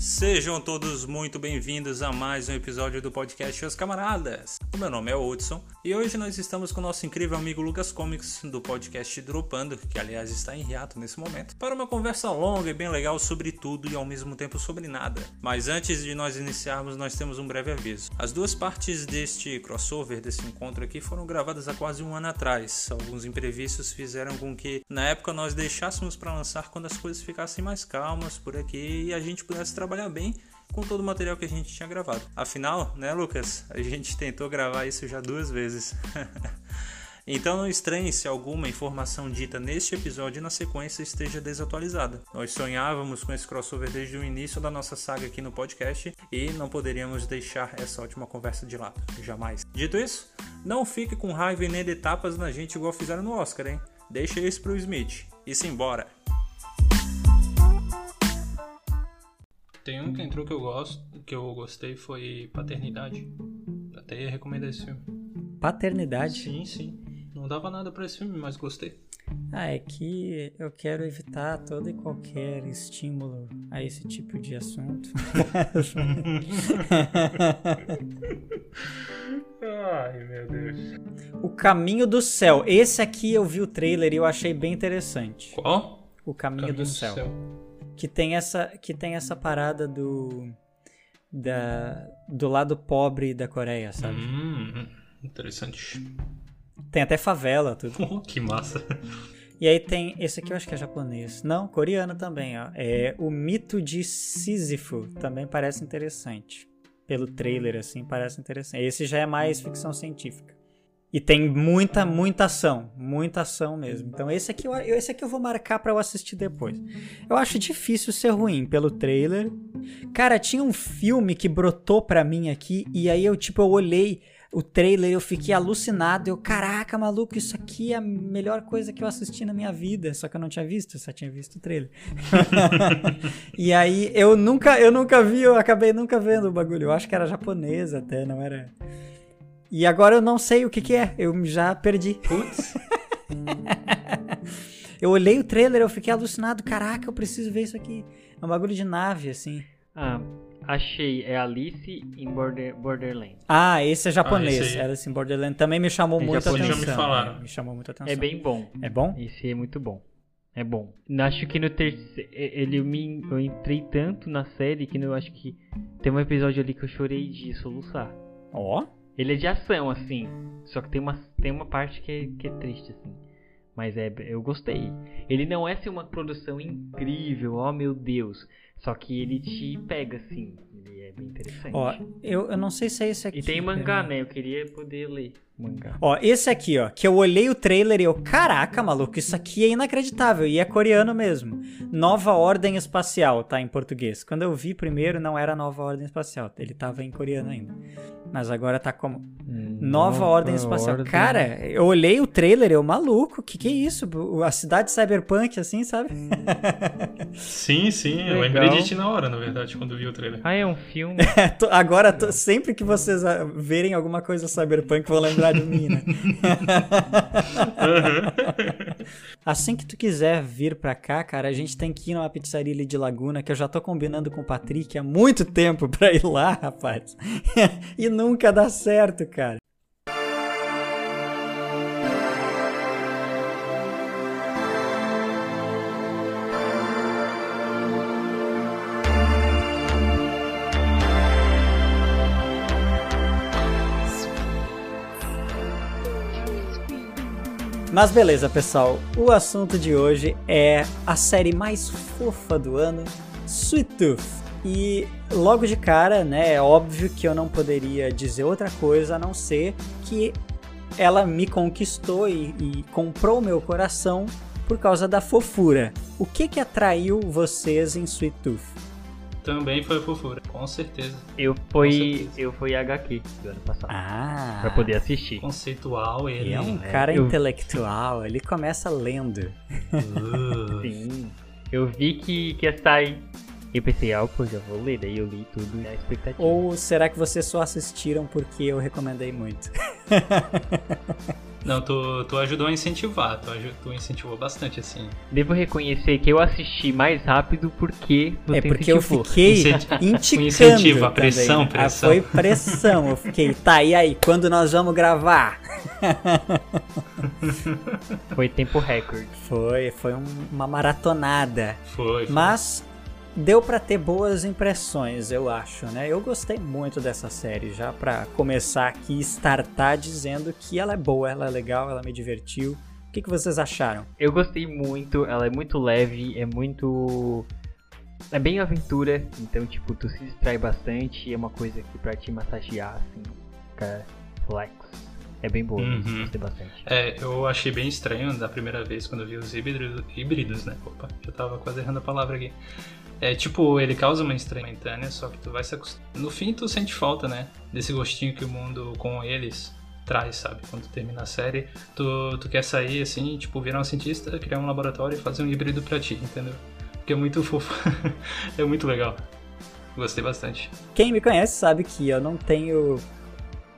Sejam todos muito bem-vindos a mais um episódio do podcast Os Camaradas. O meu nome é Hudson e hoje nós estamos com o nosso incrível amigo Lucas Comics do podcast Dropando, que aliás está em hiato nesse momento, para uma conversa longa e bem legal sobre tudo e ao mesmo tempo sobre nada. Mas antes de nós iniciarmos, nós temos um breve aviso. As duas partes deste crossover, desse encontro aqui, foram gravadas há quase um ano atrás. Alguns imprevistos fizeram com que na época nós deixássemos para lançar quando as coisas ficassem mais calmas por aqui e a gente pudesse trabalhar trabalhar bem com todo o material que a gente tinha gravado. Afinal, né, Lucas? A gente tentou gravar isso já duas vezes. Então não estranhe se alguma informação dita neste episódio na sequência esteja desatualizada. Nós sonhávamos com esse crossover desde o início da nossa saga aqui no podcast e não poderíamos deixar essa ótima conversa de lado, jamais. Dito isso, não fique com raiva e nem de tapas na gente igual fizeram no Oscar, hein? Deixa isso pro Smith e se Tem um que entrou que eu gosto, que eu gostei foi Paternidade. Até ia recomendar esse filme. Paternidade? Sim, sim. Não dava nada para esse filme, mas gostei. Ah, é que eu quero evitar todo e qualquer estímulo a esse tipo de assunto. Ai, meu Deus. O Caminho do Céu. Esse aqui eu vi o trailer e eu achei bem interessante. Qual? O Caminho, Caminho do, do, Céu. céu que tem essa que tem essa parada do da do lado pobre da Coreia, sabe? Hum, interessante. Tem até favela, tudo. Oh, que massa. E aí tem esse aqui eu acho que é japonês. Não, coreano também, ó. É o mito de Sísifo, também parece interessante. Pelo trailer assim, parece interessante. Esse já é mais ficção científica. E tem muita, muita ação. Muita ação mesmo. Então esse aqui eu, esse aqui eu vou marcar para eu assistir depois. Eu acho difícil ser ruim pelo trailer. Cara, tinha um filme que brotou pra mim aqui. E aí eu, tipo, eu olhei o trailer eu fiquei alucinado. Eu, caraca, maluco, isso aqui é a melhor coisa que eu assisti na minha vida. Só que eu não tinha visto, eu só tinha visto o trailer. e aí eu nunca, eu nunca vi, eu acabei nunca vendo o bagulho. Eu acho que era japonês até, não era. E agora eu não sei o que, que é. Eu já perdi. Putz. eu olhei o trailer, eu fiquei alucinado. Caraca, eu preciso ver isso aqui. É um bagulho de nave, assim. Ah, achei. É Alice in Border, Borderland. Ah, esse é japonês. Ah, esse Alice in Borderland também me chamou é muito atenção. Já me falaram. É, me chamou muita atenção. É bem bom. É bom? Esse é muito bom. É bom. Acho que no terceiro. Ele me, eu entrei tanto na série que eu acho que tem um episódio ali que eu chorei de soluçar. Ó. Oh. Ele é de ação, assim. Só que tem uma, tem uma parte que é, que é triste, assim. Mas é, eu gostei. Ele não é assim, uma produção incrível, ó oh, meu Deus. Só que ele te pega, assim. Ele é bem interessante. Ó, eu, eu não sei se é esse aqui. E tem mangá, né? Eu queria poder ler mangá. Ó, esse aqui, ó, que eu olhei o trailer e eu, caraca, maluco, isso aqui é inacreditável. E é coreano mesmo. Nova Ordem Espacial, tá em português. Quando eu vi primeiro, não era Nova Ordem Espacial. Ele tava em coreano ainda. Mas agora tá como hum, Nova, Nova Ordem Espacial. Ordem... Cara, eu olhei o trailer, eu maluco, que que é isso? A cidade cyberpunk assim, sabe? sim, sim, eu lembrei de ti na hora, na verdade, quando vi o trailer. Ah, é um filme. agora, sempre que vocês ah, verem alguma coisa cyberpunk, vão lembrar de mim, né? assim que tu quiser vir pra cá, cara, a gente tem que ir numa pizzaria ali de Laguna, que eu já tô combinando com o Patrick há muito tempo pra ir lá, rapaz. e nunca dá certo, cara. Mas beleza, pessoal. O assunto de hoje é a série mais fofa do ano, Sweet Tooth. E logo de cara, né, é óbvio que eu não poderia dizer outra coisa a não ser que ela me conquistou e, e comprou meu coração por causa da fofura. O que que atraiu vocês em Sweet Tooth? Também foi fofura, com certeza. Eu fui, eu fui HQ do ano passado. Ah. Pra poder assistir. Conceitual ele. É um é. cara eu... intelectual, ele começa lendo. Uh. Sim. Eu vi que, que ia sair e pensei, ah, pô, já vou ler, daí eu li tudo na expectativa. Ou será que vocês só assistiram porque eu recomendei muito? Não, tu, tu ajudou a incentivar, tu, ajudou, tu incentivou bastante, assim. Devo reconhecer que eu assisti mais rápido porque você É porque incentivou. eu fiquei Incenti- indicando. incentivo, a pressão, também. pressão. Ah, foi pressão. Eu fiquei, tá, e aí, quando nós vamos gravar? Foi tempo recorde. Foi, foi um- uma maratonada. Foi, foi. Mas deu pra ter boas impressões, eu acho, né? Eu gostei muito dessa série, já pra começar aqui e startar dizendo que ela é boa, ela é legal, ela me divertiu. O que, que vocês acharam? Eu gostei muito, ela é muito leve, é muito. É bem aventura, então, tipo, tu se distrai bastante, é uma coisa que pra te massagear, assim, fica flex. É bem boa, Uhum. gostei bastante. É, eu achei bem estranho da primeira vez quando eu vi os híbridos, híbridos né? Opa, já tava quase errando a palavra aqui. É tipo, ele causa uma estranha momentânea, só que tu vai se acostumando. No fim, tu sente falta, né? Desse gostinho que o mundo com eles traz, sabe? Quando tu termina a série, tu, tu quer sair assim, tipo, virar um cientista, criar um laboratório e fazer um híbrido pra ti, entendeu? Porque é muito fofo. é muito legal. Gostei bastante. Quem me conhece sabe que eu não tenho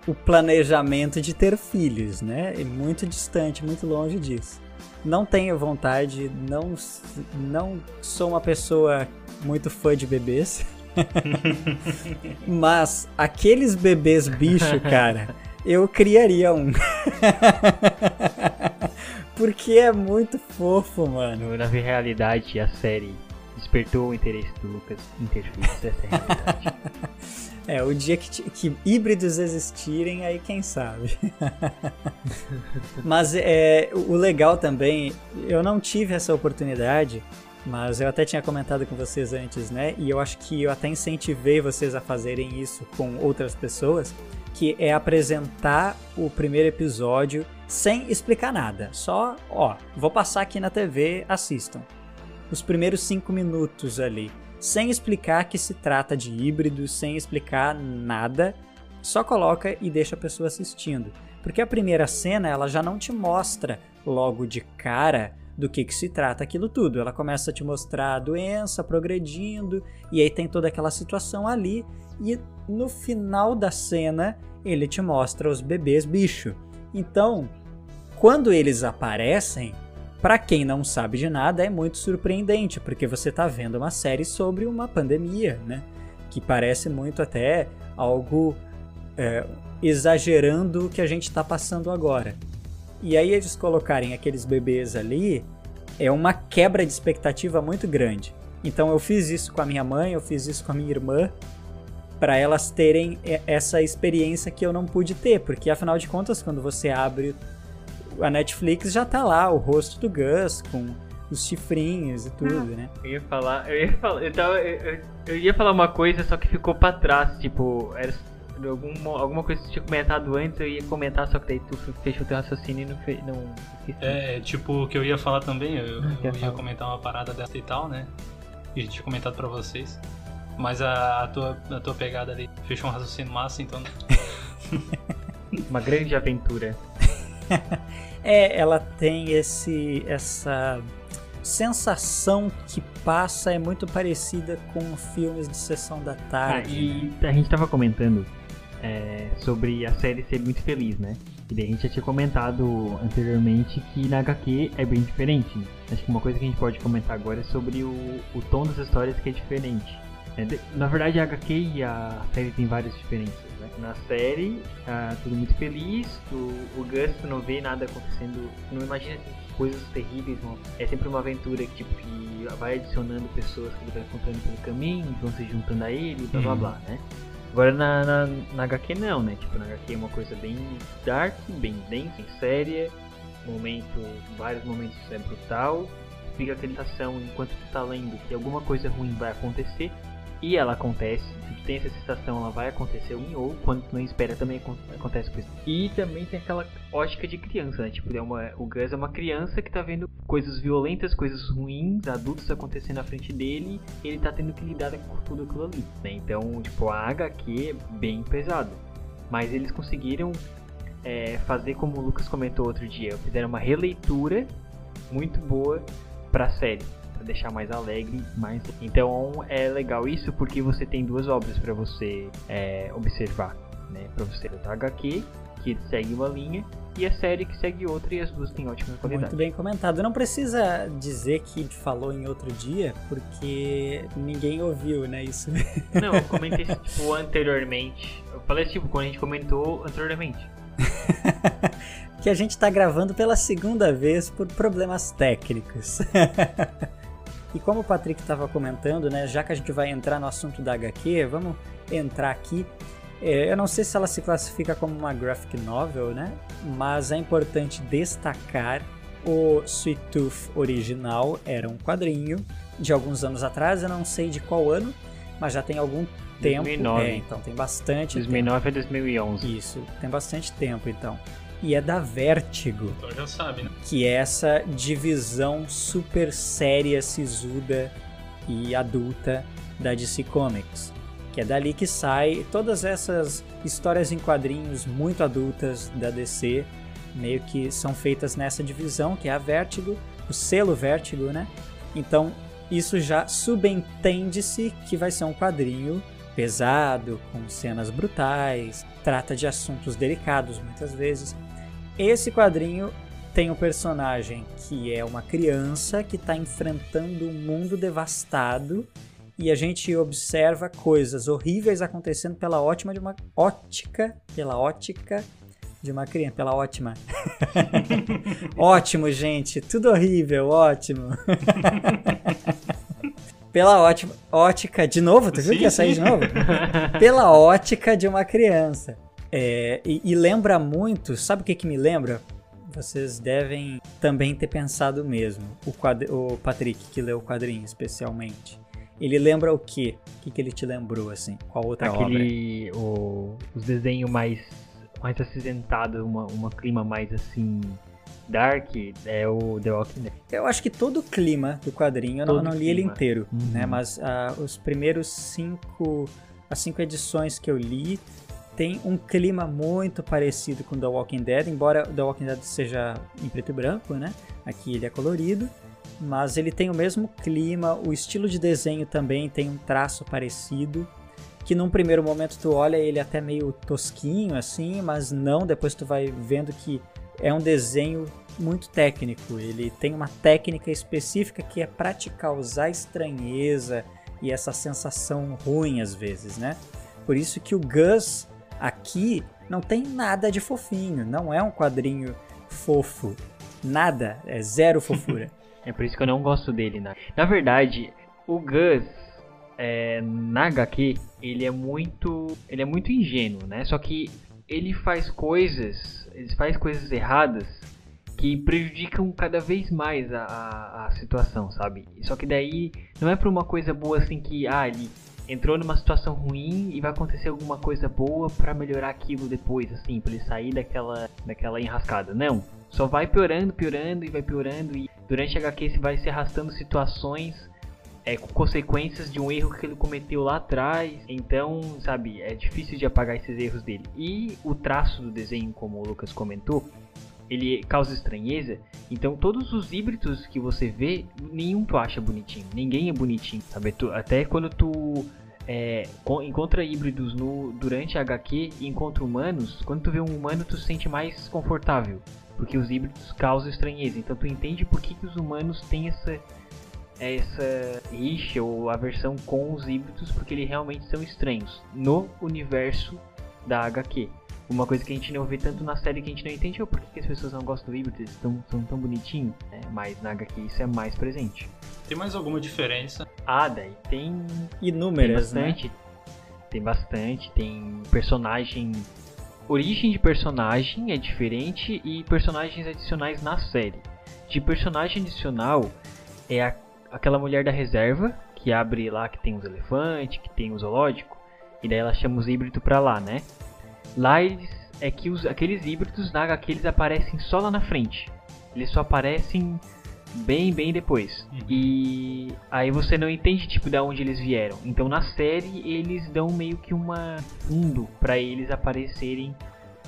o planejamento de ter filhos, né? É muito distante, muito longe disso. Não tenho vontade, não, não sou uma pessoa muito fã de bebês. Mas aqueles bebês bicho, cara, eu criaria um. Porque é muito fofo, mano. No- Na realidade, a série despertou o interesse do Lucas em ter essa é a realidade. É, o dia que, que híbridos existirem, aí quem sabe. mas é, o legal também, eu não tive essa oportunidade, mas eu até tinha comentado com vocês antes, né? E eu acho que eu até incentivei vocês a fazerem isso com outras pessoas, que é apresentar o primeiro episódio sem explicar nada. Só, ó, vou passar aqui na TV, assistam. Os primeiros cinco minutos ali sem explicar que se trata de híbrido, sem explicar nada, só coloca e deixa a pessoa assistindo. Porque a primeira cena ela já não te mostra logo de cara do que, que se trata aquilo tudo. Ela começa a te mostrar a doença progredindo, e aí tem toda aquela situação ali, e no final da cena ele te mostra os bebês bicho. Então, quando eles aparecem, Pra quem não sabe de nada, é muito surpreendente, porque você tá vendo uma série sobre uma pandemia, né? Que parece muito até algo é, exagerando o que a gente tá passando agora. E aí eles colocarem aqueles bebês ali é uma quebra de expectativa muito grande. Então eu fiz isso com a minha mãe, eu fiz isso com a minha irmã, para elas terem essa experiência que eu não pude ter, porque afinal de contas, quando você abre a Netflix já tá lá o rosto do Gus com os chifrinhos e tudo, né? Eu ia falar, eu ia falar, eu, tava, eu, eu- ia falar uma coisa, só que ficou pra trás, tipo, era alguma, alguma coisa que tu tinha comentado antes, eu ia comentar, só que daí tu fechou teu raciocínio e não fez, não esqueci. É, tipo, o que eu ia falar também, eu, Ah, eu ia falar. comentar uma parada dessa e tal, né? E tinha comentado pra vocês. Mas a, a tua, a tua pegada ali fechou um raciocínio massa, então. Uma grande aventura. É, ela tem esse essa sensação que passa é muito parecida com filmes de sessão da Ah, tarde. e a gente tava comentando é, sobre a série ser muito feliz, né? E daí a gente já tinha comentado anteriormente que na HQ é bem diferente. Acho que uma coisa que a gente pode comentar agora é sobre o, o tom das histórias que é diferente. É, de- na verdade, a HQ e a série tem várias diferenças. Né? Na série, tá tudo muito feliz, o, o Gus tu não vê nada acontecendo, não imagina coisas terríveis. Não. É sempre uma aventura que, tipo, que vai adicionando pessoas que ele vai encontrando pelo caminho, vão se juntando a ele, blá blá Uhum. blá, né? Agora na, na, na HQ não, né? Tipo, na HQ é uma coisa bem dark, bem densa, bem séria, momentos, vários momentos é brutal, fica aquela sensação enquanto tu tá lendo que alguma coisa ruim vai acontecer, e ela acontece, tu tem essa sensação, ela vai acontecer ruim, ou quando tu não espera também acon- acontece coisa. E também tem aquela ótica de criança, né? Tipo, é uma, o Gus é uma criança que tá vendo coisas violentas, coisas ruins, adultos acontecendo na frente dele, ele tá tendo que lidar com tudo aquilo ali, né? Então, tipo, a HQ é bem pesado. Mas eles conseguiram é, fazer como o Lucas comentou outro dia, fizeram uma releitura muito boa pra série, deixar mais alegre, mais. Então é legal isso porque você tem duas obras pra você é, observar, né? Pra você da HQ que segue uma linha e a série que segue outra e as duas têm ótima qualidade. Muito bem comentado. Não precisa dizer que falou em outro dia, porque ninguém ouviu, né? Isso. Não, eu comentei tipo anteriormente. Eu falei tipo quando a gente comentou anteriormente. que a gente está gravando pela segunda vez por problemas técnicos. e como o Patrick estava comentando, né, já que a gente vai entrar no assunto da HQ, vamos entrar aqui. É, eu não sei se ela se classifica como uma graphic novel, né? Mas é importante destacar o Sweet Tooth original era um quadrinho de alguns anos atrás, eu não sei de qual ano, mas já tem algum tempo. 2009. É, então tem bastante 2009 tempo. é 2011. Isso, tem bastante tempo então e é da Vertigo. Então já sabe, né? Que é essa divisão super séria, sisuda e adulta da DC Comics. Que é dali que sai todas essas histórias em quadrinhos muito adultas da DC, meio que são feitas nessa divisão, que é a Vertigo, o selo Vertigo, né? Então, isso já subentende-se que vai ser um quadrinho pesado, com cenas brutais, trata de assuntos delicados muitas vezes, esse quadrinho tem um personagem que é uma criança que está enfrentando um mundo devastado e a gente observa coisas horríveis acontecendo pela ótima de uma ótica, pela ótica de uma criança, pela ótima. ótimo, gente, tudo horrível, ótimo. pela ótima, ótica de novo, tu viu sim, que ia sair sim. de novo? pela ótica de uma criança. É, e, e, lembra muito, sabe o que, que me lembra? Vocês devem também ter pensado mesmo. O, quadri, o Patrick, que leu o quadrinho especialmente. Ele lembra o quê? O que, que ele te lembrou, assim? Qual outra Aquele, obra? O, os desenhos mais, mais acinzentados, uma, uma clima mais assim... Dark é o The Walking Dead. Eu acho que todo o clima do quadrinho, todo eu não, não li ele inteiro, uhum. né? Mas uh, os primeiros cinco, as cinco edições que eu li, tem um clima muito parecido com The Walking Dead, embora The Walking Dead seja em preto e branco, né? Aqui ele é colorido, mas ele tem o mesmo clima, o estilo de desenho também tem um traço parecido, que num primeiro momento tu olha ele até meio tosquinho assim, mas não, depois tu vai vendo que é um desenho muito técnico, ele tem uma técnica específica que é para te causar estranheza e essa sensação ruim às vezes, né? Por isso que o Gus Aqui não tem nada de fofinho, não é um quadrinho fofo. Nada, é zero fofura. é por isso que eu não gosto dele, né? Na verdade, o Gus é, na HQ, ele é muito. Ele é muito ingênuo, né? Só que ele faz coisas. Ele faz coisas erradas que prejudicam cada vez mais a, a, a situação, sabe? Só que daí não é por uma coisa boa assim que ah, ele entrou numa situação ruim e vai acontecer alguma coisa boa para melhorar aquilo depois, assim, para ele sair daquela, daquela enrascada. Não. Só vai piorando, piorando e vai piorando e durante a HQ você vai se arrastando situações é, com consequências de um erro que ele cometeu lá atrás. Então, sabe, é difícil de apagar esses erros dele. E o traço do desenho, como o Lucas comentou, ele causa estranheza. Então todos os híbridos que você vê, nenhum tu acha bonitinho. Ninguém é bonitinho, sabe? Tu, até quando tu é, encontra híbridos no, durante a HQ e encontra humanos, quando tu vê um humano tu se sente mais confortável, porque os híbridos causam estranheza. Então tu entende por que, que os humanos têm essa essa rixa ou aversão com os híbridos, porque eles realmente são estranhos no universo da HQ. Uma coisa que a gente não vê tanto na série que a gente não entende é por que as pessoas não gostam do híbridos, eles são, são tão bonitinhos, né? mas na HQ isso é mais presente. Tem mais alguma diferença? Ah, daí tem inúmeras, tem bastante. Né? Tem bastante, tem personagem. Origem de personagem é diferente e personagens adicionais na série. De personagem adicional é a, aquela mulher da reserva que abre lá que tem os elefantes, que tem o zoológico, e daí ela chama os híbridos pra lá, né? Lá eles, é que os, aqueles híbridos na HQ eles aparecem só lá na frente. Eles só aparecem bem, bem depois. Uhum. E aí você não entende tipo de onde eles vieram. Então na série eles dão meio que uma fundo para eles aparecerem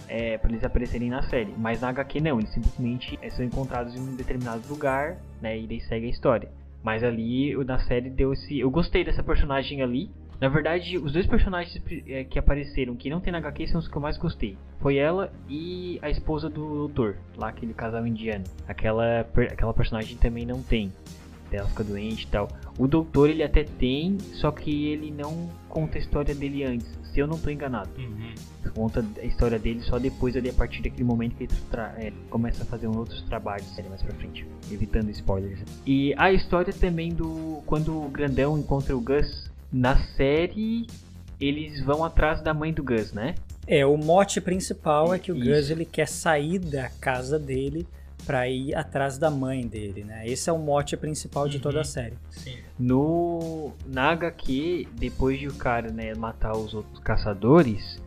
é, para eles aparecerem na série. Mas na HQ não, eles simplesmente é, são encontrados em um determinado lugar, né, e daí segue a história. Mas ali na série deu esse, eu gostei dessa personagem ali, Na verdade, os dois personagens é, que apareceram que não tem na HQ são os que eu mais gostei. Foi ela e a esposa do doutor, lá aquele casal indiano. Aquela, aquela personagem também não tem. Ela fica doente e tal. O doutor ele até tem, só que ele não conta a história dele antes, se eu não estou enganado. Uhum. Conta a história dele só depois ali, a partir daquele momento que ele é, começa a fazer outros trabalhos mais pra frente, evitando spoilers. E a história também do. Quando o grandão encontra o Gus na série, eles vão atrás da mãe do Gus, né? É, o mote principal é que o Isso. Gus ele quer sair da casa dele para ir atrás da mãe dele, né? Esse é o mote principal de toda a uhum. série. Sim. No na HQ, depois de o cara, né, matar os outros caçadores,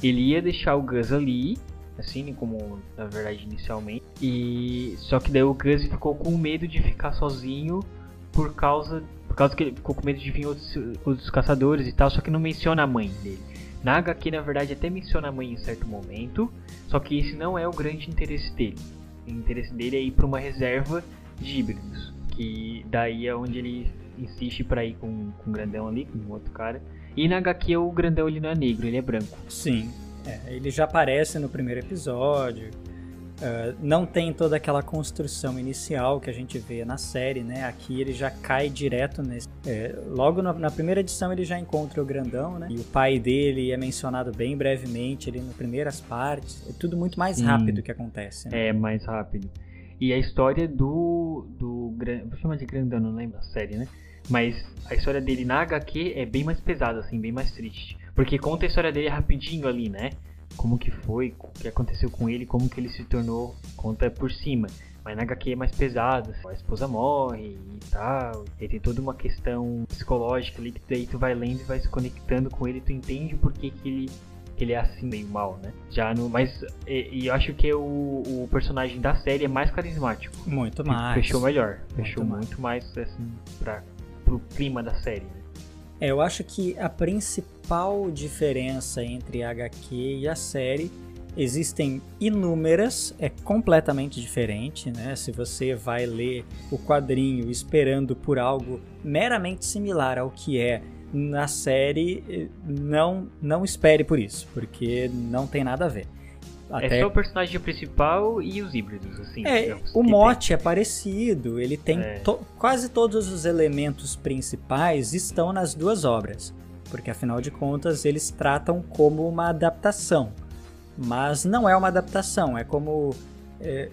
ele ia deixar o Gus ali, assim como na verdade inicialmente. E só que daí o Gus ficou com medo de ficar sozinho por causa por causa que ele ficou com medo de vir outros, outros caçadores e tal, só que não menciona a mãe dele. Na HQ, na verdade, até menciona a mãe em certo momento, só que esse não é o grande interesse dele. O interesse dele é ir para uma reserva de híbridos, que daí é onde ele insiste para ir com, com o grandão ali, com o outro cara. E na HQ o grandão ele não é negro, ele é branco. Sim, é, ele já aparece no primeiro episódio. Uh, não tem toda aquela construção inicial que a gente vê na série, né? Aqui ele já cai direto nesse. É, logo na, na, primeira edição ele já encontra o grandão, né? E o pai dele é mencionado bem brevemente ali nas primeiras partes. É tudo muito mais rápido que acontece. Né? É mais rápido. E a história do. do vou chamar de grandão, não lembro a série, né? Mas a história dele na HQ é bem mais pesada, assim, bem mais triste. Porque conta a história dele rapidinho ali, né? Como que foi, o que aconteceu com ele, como que ele se tornou, conta por cima. Mas na HQ é mais pesado, a esposa morre e tal. E tem toda uma questão psicológica ali que daí tu vai lendo e vai se conectando com ele, tu entende por que, que ele que ele é assim meio mal, né? Já no, mas e, eu acho que o, o personagem da série é mais carismático. Muito mais. Fechou melhor, fechou muito, muito mais. mais assim para pro clima da série. Né? É, eu acho que a principal diferença entre a HQ e a série existem inúmeras, é completamente diferente, né? Se você vai ler o quadrinho esperando por algo meramente similar ao que é na série, não não espere por isso, porque não tem nada a ver. Até... É só o personagem principal e os híbridos, assim. É, digamos, o mote tem. é parecido, ele tem é. to... quase todos os elementos principais estão nas duas obras, porque afinal de contas eles tratam como uma adaptação, mas não é uma adaptação, é como é,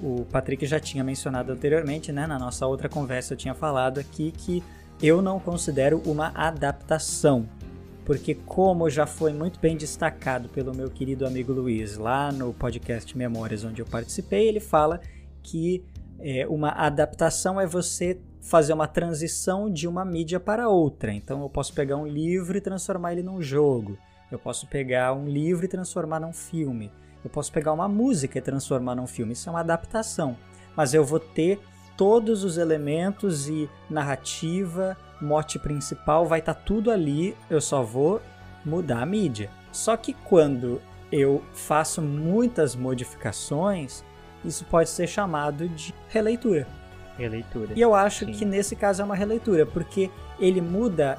o Patrick já tinha mencionado anteriormente, né? Na nossa outra conversa eu tinha falado aqui que eu não considero uma adaptação porque como já foi muito bem destacado pelo meu querido amigo Luiz lá no podcast Memórias onde eu participei, ele fala que é, uma adaptação é você fazer uma transição de uma mídia para outra. Então eu posso pegar um livro e transformar ele num jogo. Eu posso pegar um livro e transformar num filme. Eu posso pegar uma música e transformar num filme. Isso é uma adaptação. Mas eu vou ter todos os elementos e narrativa, mote principal, vai estar tá tudo ali, eu só vou mudar a mídia. Só que quando eu faço muitas modificações, isso pode ser chamado de releitura. Releitura. E eu acho Sim. que nesse caso é uma releitura, porque ele muda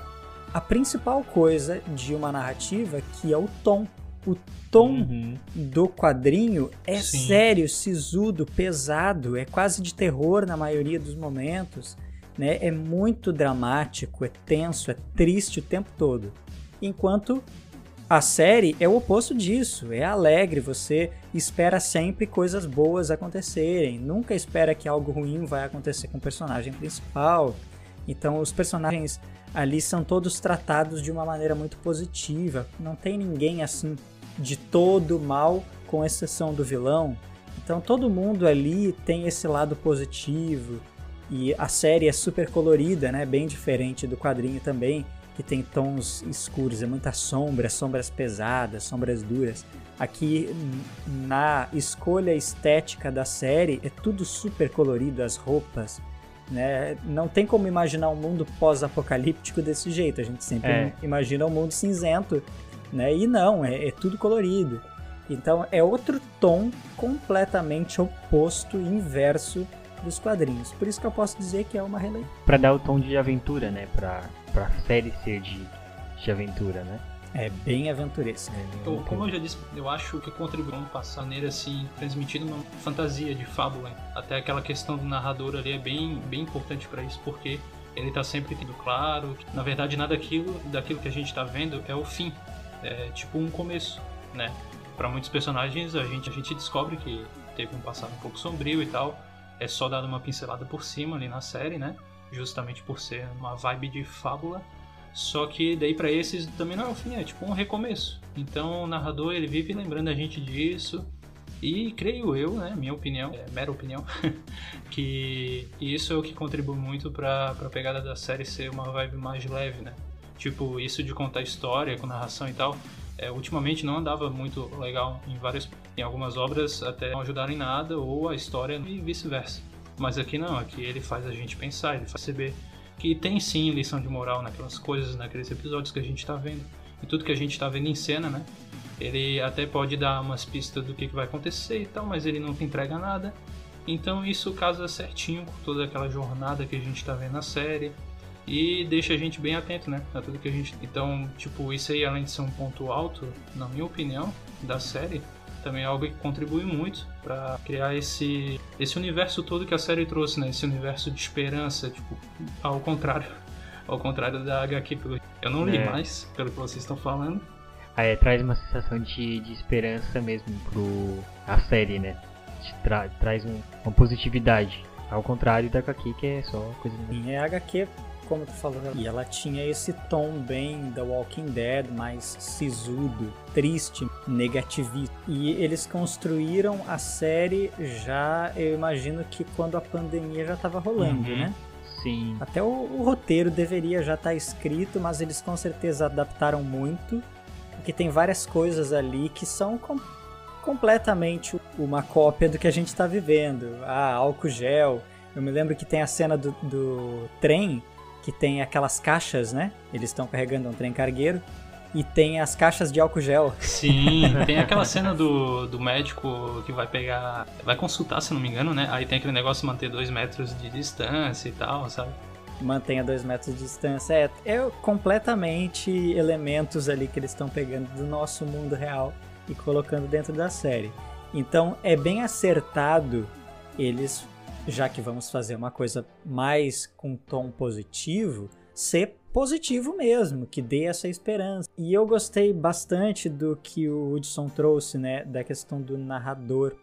a principal coisa de uma narrativa, que é o tom o tom uhum. do quadrinho é Sim. sério, sisudo, pesado, é quase de terror na maioria dos momentos, né? É muito dramático, é tenso, é triste o tempo todo. Enquanto a série é o oposto disso, é alegre, você espera sempre coisas boas acontecerem, nunca espera que algo ruim vai acontecer com o personagem principal. Então os personagens ali são todos tratados de uma maneira muito positiva, não tem ninguém assim de todo mal, com exceção do vilão. Então todo mundo ali tem esse lado positivo e a série é super colorida, né? Bem diferente do quadrinho também, que tem tons escuros, é muita sombra, sombras pesadas, sombras duras. Aqui na escolha estética da série é tudo super colorido, as roupas, né? Não tem como imaginar um mundo pós-apocalíptico desse jeito. A gente sempre é. imagina um mundo cinzento né? E não, é, é tudo colorido. Então é outro tom completamente oposto, inverso dos quadrinhos. Por isso que eu posso dizer que é uma releitura. Para dar o tom de aventura, né? Para para série ser de de aventura, né? É bem aventuresco. Eu, como eu já disse, eu acho que contribuiu um passar nele assim, transmitindo uma fantasia de fábula. Até aquela questão do narrador ali é bem, bem importante para isso, porque ele tá sempre tendo claro que, na verdade, nada daquilo, daquilo que a gente tá vendo é o fim. É tipo um começo, né? Para muitos personagens, a gente, a gente descobre que teve um passado um pouco sombrio e tal. É só dado uma pincelada por cima ali na série, né? Justamente por ser uma vibe de fábula só que daí para esses também não é o fim, é tipo um recomeço. Então o narrador ele vive lembrando a gente disso. E creio eu, né, minha opinião, é mera opinião, que isso é o que contribui muito para a pegada da série ser uma vibe mais leve, né? Tipo, isso de contar história com narração e tal, é, ultimamente não andava muito legal em várias em algumas obras até não ajudaram em nada ou a história e vice-versa. Mas aqui não, aqui ele faz a gente pensar, ele faz perceber que tem sim lição de moral naquelas coisas, naqueles episódios que a gente está vendo. E tudo que a gente está vendo em cena, né? Ele até pode dar umas pistas do que, que vai acontecer e tal, mas ele não te entrega nada. Então isso casa certinho com toda aquela jornada que a gente está vendo na série e deixa a gente bem atento, né, a tudo que a gente. Então, tipo, isso aí além de ser um ponto alto, na minha opinião, da série, também é algo que contribui muito para criar esse esse universo todo que a série trouxe, né? Esse universo de esperança, tipo, ao contrário, ao contrário da HQ. Eu não li é. mais, pelo que vocês estão falando. Aí é, traz uma sensação de, de esperança mesmo pro a série, né? Tra, traz um, uma positividade. Ao contrário da HQ, que é só coisa. Sim, é HQ como tu falou, e ela tinha esse tom bem da Walking Dead, mais sisudo, triste, negativista. E eles construíram a série já, eu imagino que quando a pandemia já estava rolando, uhum. né? Sim. Até o, o, roteiro deveria já estar tá escrito, mas eles com certeza adaptaram muito, porque tem várias coisas ali que são com, completamente uma cópia do que a gente está vivendo. Ah, álcool gel. Eu me lembro que tem a cena do, do trem que tem aquelas caixas, né? Eles estão carregando um trem cargueiro e tem as caixas de álcool gel. Sim, tem aquela cena do, do médico que vai pegar. Vai consultar, se não me engano, né? Aí tem aquele negócio de manter dois metros de distância e tal, sabe? Mantenha dois metros de distância. É, é completamente elementos ali que eles estão pegando do nosso mundo real e colocando dentro da série. Então é bem acertado eles já que vamos fazer uma coisa mais com tom positivo, ser positivo mesmo, que dê essa esperança. E eu gostei bastante do que o Hudson trouxe, né, da questão do narrador,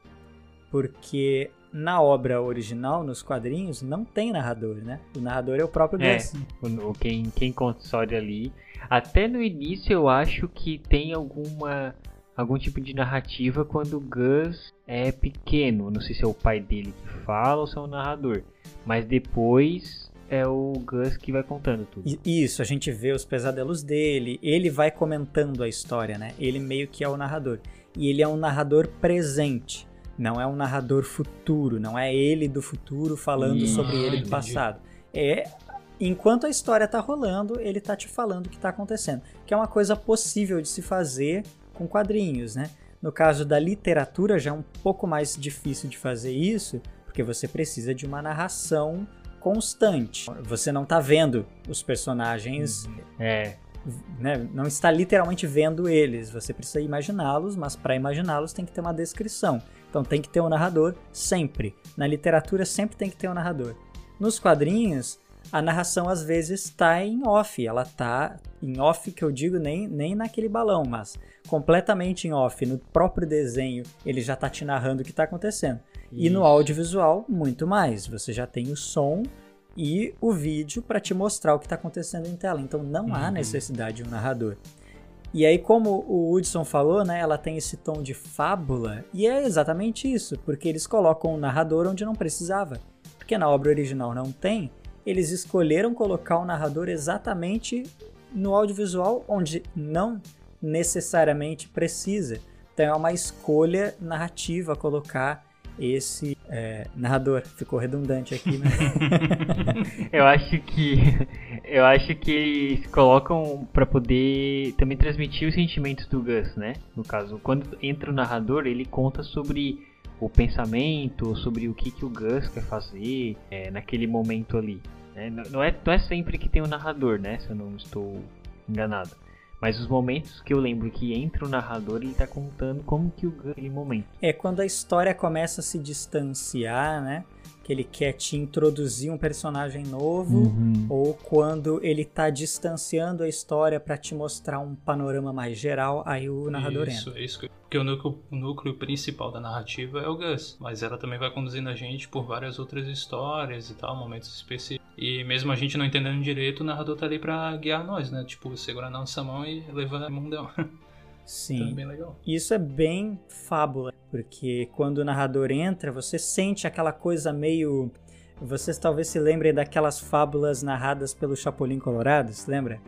porque na obra original, nos quadrinhos, não tem narrador, né? O narrador é o próprio é, Gus. O, quem, quem conta história ali. Até no início eu acho que tem alguma algum tipo de narrativa quando o Gus é pequeno. Não sei se é o pai dele que fala ou se é o narrador. Mas depois é o Gus que vai contando tudo. Isso, a gente vê os pesadelos dele, ele vai comentando a história, né? Ele meio que é o narrador. E ele é um narrador presente, não é um narrador futuro, não é ele do futuro falando sobre ele do passado. É enquanto a história tá rolando, ele tá te falando o que tá acontecendo, que é uma coisa possível de se fazer com quadrinhos, né? No caso da literatura já é um pouco mais difícil de fazer isso, porque você precisa de uma narração constante. Você não está vendo os personagens, uhum. é. né, não está literalmente vendo eles. Você precisa imaginá-los, mas para imaginá-los tem que ter uma descrição. Então tem que ter um narrador sempre. Na literatura sempre tem que ter um narrador. Nos quadrinhos a narração às vezes está em off. Ela está em off, que eu digo nem, nem naquele balão, mas completamente em off. No próprio desenho, ele já está te narrando o que está acontecendo. Isso. E no audiovisual, muito mais. Você já tem o som e o vídeo para te mostrar o que está acontecendo em tela. Então não uhum. há necessidade de um narrador. E aí, como o Hudson falou, né, ela tem esse tom de fábula, e é exatamente isso, porque eles colocam um narrador onde não precisava. Porque na obra original não tem, eles escolheram colocar o narrador exatamente no audiovisual onde não necessariamente precisa. Então é uma escolha narrativa colocar esse é, narrador. Ficou redundante aqui, né? eu acho que eu acho que eles colocam para poder também transmitir os sentimentos do Gus, né? No caso, quando entra o narrador, ele conta sobre o pensamento, sobre o que, que o Gus quer fazer é, naquele momento ali. Né? Não, é, não é sempre que tem um narrador, né? Se eu não estou enganado. Mas os momentos que eu lembro que entra o narrador, ele tá contando como que o Gus aquele momento. É quando a história começa a se distanciar, né? Que ele quer te introduzir um personagem novo, Uhum. ou quando ele tá distanciando a história pra te mostrar um panorama mais geral, aí o narrador isso, entra. é isso. que- Porque o núcleo, o núcleo principal da narrativa é o Gus, mas ela também vai conduzindo a gente por várias outras histórias e tal, momentos específicos. E mesmo a gente não entendendo direito, o narrador tá ali pra guiar nós, né? Tipo, segurar na nossa mão e levando a mundão. Sim. Então é bem legal. Isso é bem fábula, porque quando o narrador entra, você sente aquela coisa meio. Vocês talvez se lembrem daquelas fábulas narradas pelo Chapolin Colorado, se lembra?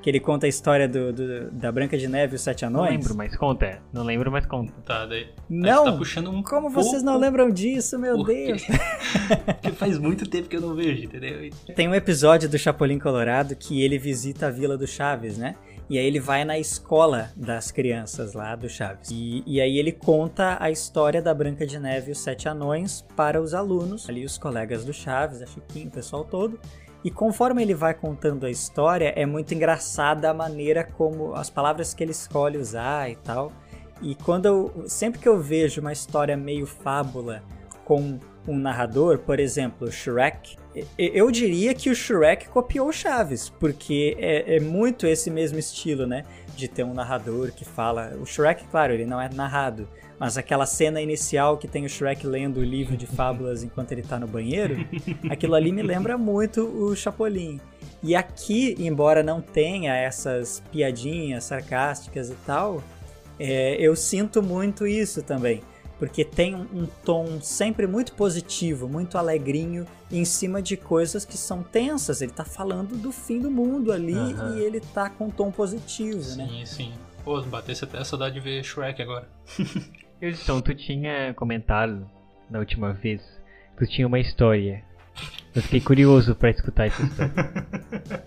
Que ele conta a história do, do- da Branca de Neve e os Sete Não Anões. lembro, mas conta. Não lembro, mas conta. Tá, daí. Aí Não! tá puxando um Como vocês não pouco, lembram disso, meu porque- Deus? Porque faz muito tempo que eu não vejo, entendeu? Tem um episódio do Chapolin Colorado que ele visita a vila do Chaves, né? E aí ele vai na escola das crianças lá do Chaves. E, e aí ele conta a história da Branca de Neve e os Sete Anões para os alunos, ali os colegas do Chaves, a Chiquinho, o pessoal todo. E conforme ele vai contando a história, é muito engraçada a maneira como as palavras que ele escolhe usar e tal. E quando eu, sempre que eu vejo uma história meio fábula com um narrador, por exemplo, Shrek, eu diria que o Shrek copiou o Chaves, porque é, é muito esse mesmo estilo, né? De ter um narrador que fala. O Shrek, claro, ele não é narrado, mas aquela cena inicial que tem o Shrek lendo o livro de fábulas enquanto ele tá no banheiro, aquilo ali me lembra muito o Chapolin. E aqui, embora não tenha essas piadinhas sarcásticas e tal, é, eu sinto muito isso também. Porque tem um, um tom sempre muito positivo, muito alegrinho, em cima de coisas que são tensas. Ele tá falando do fim do mundo ali Aham. e ele tá com um tom positivo, né? Sim, sim. Pô, batesse até a saudade de ver Shrek agora. Edson, tu tinha comentado na última vez, tu tinha uma história. Eu fiquei curioso pra escutar essa história.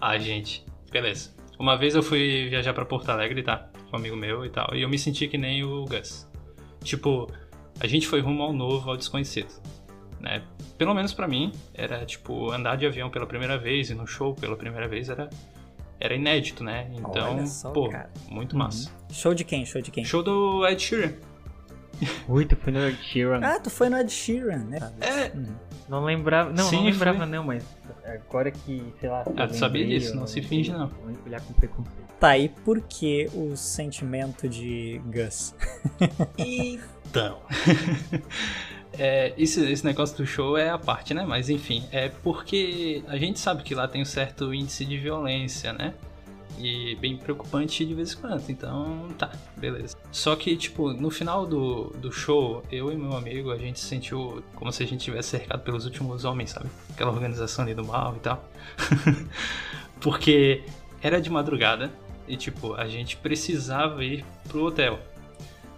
Ah, gente, beleza. Uma vez eu fui viajar pra Porto Alegre, tá? Com um amigo meu e tal. E eu me senti que nem o Gus. Tipo, a gente foi rumo ao novo, ao desconhecido. Né? Pelo menos pra mim, era tipo, andar de avião pela primeira vez e no show pela primeira vez era, era inédito, né? Então, só, pô, cara. muito massa. Show de quem? Show de quem? Show do Ed Sheeran. Ui, tu foi no Ed Sheeran. Ah, tu foi no Ed Sheeran, né? É, Hum. Não lembrava, não, Sim, não lembrava foi. não, mas agora que, sei lá... Ah, tu sabia disso, não se finge, não. Vou olhar com preconceito. Tá, e por que o sentimento de Gus? Então. É, esse, esse negócio do show é a parte, né? Mas enfim, é porque a gente sabe que lá tem um certo índice de violência, né? E bem preocupante de vez em quando. Então, tá, beleza. Só que, tipo, no final do, do show, eu e meu amigo, a gente se sentiu como se a gente tivesse cercado pelos últimos homens, sabe? Aquela organização ali do mal e tal. porque era de madrugada e, tipo, a gente precisava ir pro hotel.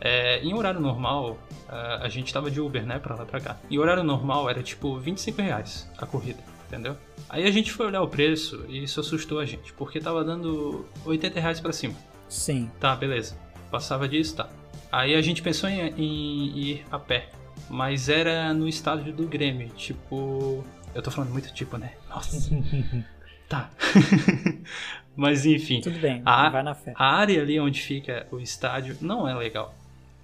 É, em horário normal, a gente tava de Uber, né, pra lá e pra cá. E horário normal era tipo 25 reais a corrida, entendeu? Aí a gente foi olhar o preço e isso assustou a gente, porque tava dando 80 reais pra cima. Sim. Tá, beleza. Passava disso, tá. Aí a gente pensou em, em ir a pé, mas era no estádio do Grêmio, tipo. Eu tô falando muito tipo, né? Nossa. tá. mas enfim. Tudo bem, A- vai na fé. A área ali onde fica o estádio não é legal.